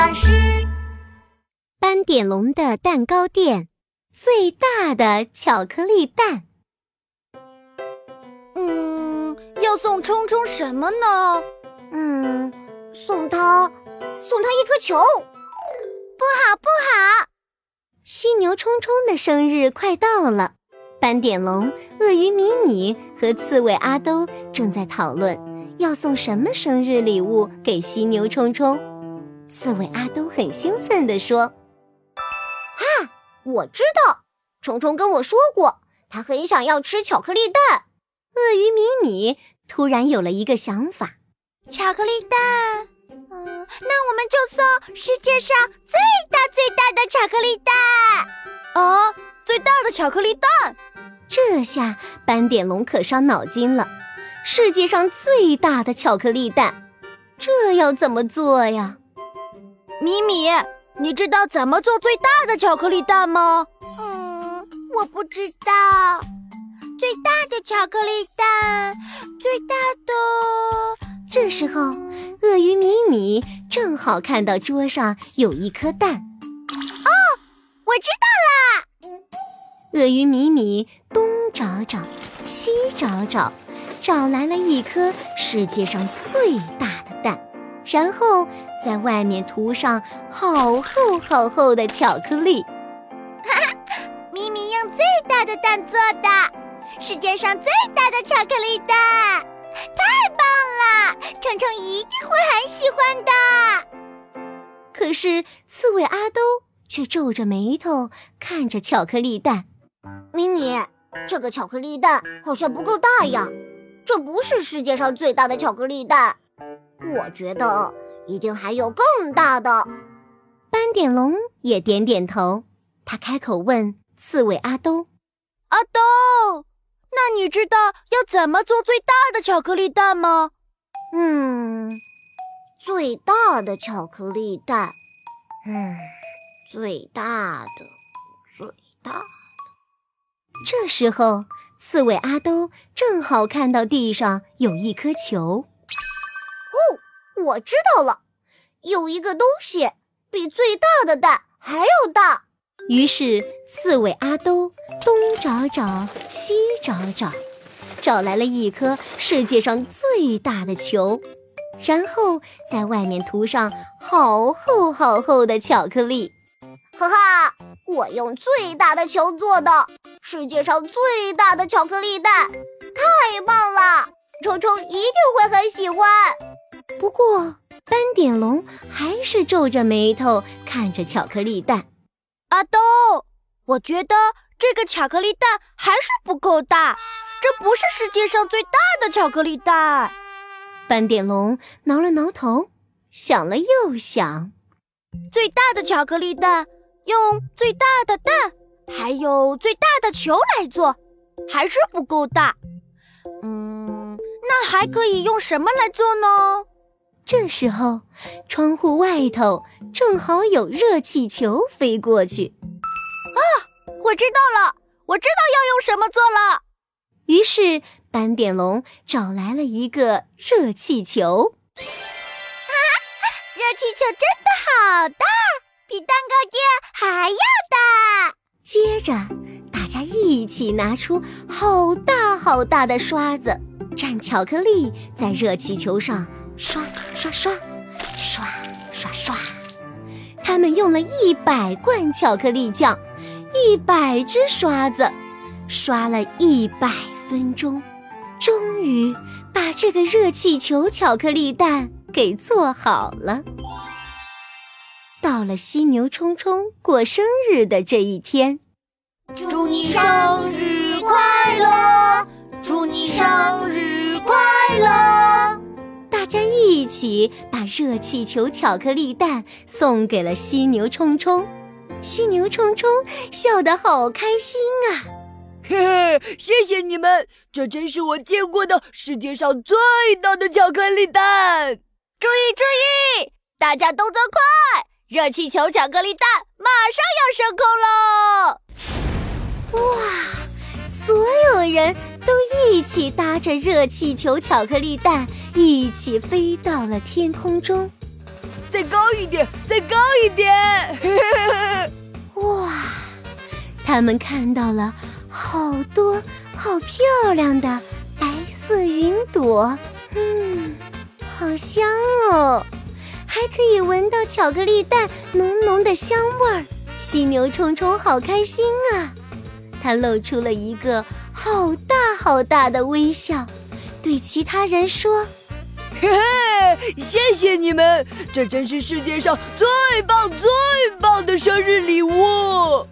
巴士。斑点龙的蛋糕店，最大的巧克力蛋。嗯，要送冲冲什么呢？嗯，送他，送他一颗球。不好，不好！犀牛冲冲的生日快到了，斑点龙、鳄鱼米米和刺猬阿兜正在讨论要送什么生日礼物给犀牛冲冲。刺猬阿东很兴奋地说：“啊，我知道，虫虫跟我说过，他很想要吃巧克力蛋。”鳄鱼米米突然有了一个想法：“巧克力蛋，嗯，那我们就送世界上最大最大的巧克力蛋。”啊，最大的巧克力蛋！这下斑点龙可伤脑筋了。世界上最大的巧克力蛋，这要怎么做呀？米米，你知道怎么做最大的巧克力蛋吗？嗯，我不知道。最大的巧克力蛋，最大的。这时候，鳄鱼米米正好看到桌上有一颗蛋。哦，我知道啦！鳄鱼米米东找找，西找找，找来了一颗世界上最大的蛋，然后。在外面涂上好厚好厚的巧克力，哈哈！咪咪用最大的蛋做的，世界上最大的巧克力蛋，太棒了！虫虫一定会很喜欢的。可是刺猬阿兜却皱着眉头看着巧克力蛋，咪咪，这个巧克力蛋好像不够大呀，这不是世界上最大的巧克力蛋，我觉得。一定还有更大的。斑点龙也点点头，他开口问刺猬阿兜：“阿兜，那你知道要怎么做最大的巧克力蛋吗？”“嗯，最大的巧克力蛋，嗯，最大的，最大的。”这时候，刺猬阿兜正好看到地上有一颗球。我知道了，有一个东西比最大的蛋还要大。于是刺猬阿兜东找找，西找找，找来了一颗世界上最大的球，然后在外面涂上好厚好厚的巧克力。哈哈，我用最大的球做的，世界上最大的巧克力蛋，太棒了！虫虫一定会很喜欢。不过，斑点龙还是皱着眉头看着巧克力蛋。阿豆，我觉得这个巧克力蛋还是不够大，这不是世界上最大的巧克力蛋。斑点龙挠了挠头，想了又想，最大的巧克力蛋用最大的蛋，还有最大的球来做，还是不够大。嗯，那还可以用什么来做呢？这时候，窗户外头正好有热气球飞过去。啊，我知道了，我知道要用什么做了。于是斑点龙找来了一个热气球。哈，热气球真的好大，比蛋糕店还要大。接着，大家一起拿出好大好大的刷子，蘸巧克力在热气球上。刷刷刷，刷刷刷，他们用了一百罐巧克力酱，一百只刷子，刷了一百分钟，终于把这个热气球巧克力蛋给做好了。到了犀牛冲冲过生日的这一天，祝你生日快乐！起把热气球巧克力蛋送给了犀牛冲冲，犀牛冲冲笑得好开心啊！嘿嘿，谢谢你们，这真是我见过的世界上最大的巧克力蛋！注意注意，大家动作快，热气球巧克力蛋马上要升空喽！哇，所有人都一起搭着热气球巧克力蛋。一起飞到了天空中，再高一点，再高一点！哇，他们看到了好多好漂亮的白色云朵，嗯，好香哦，还可以闻到巧克力蛋浓浓的香味儿。犀牛冲冲好开心啊，他露出了一个好大好大的微笑，对其他人说。嘿嘿，谢谢你们，这真是世界上最棒最棒的生日礼物。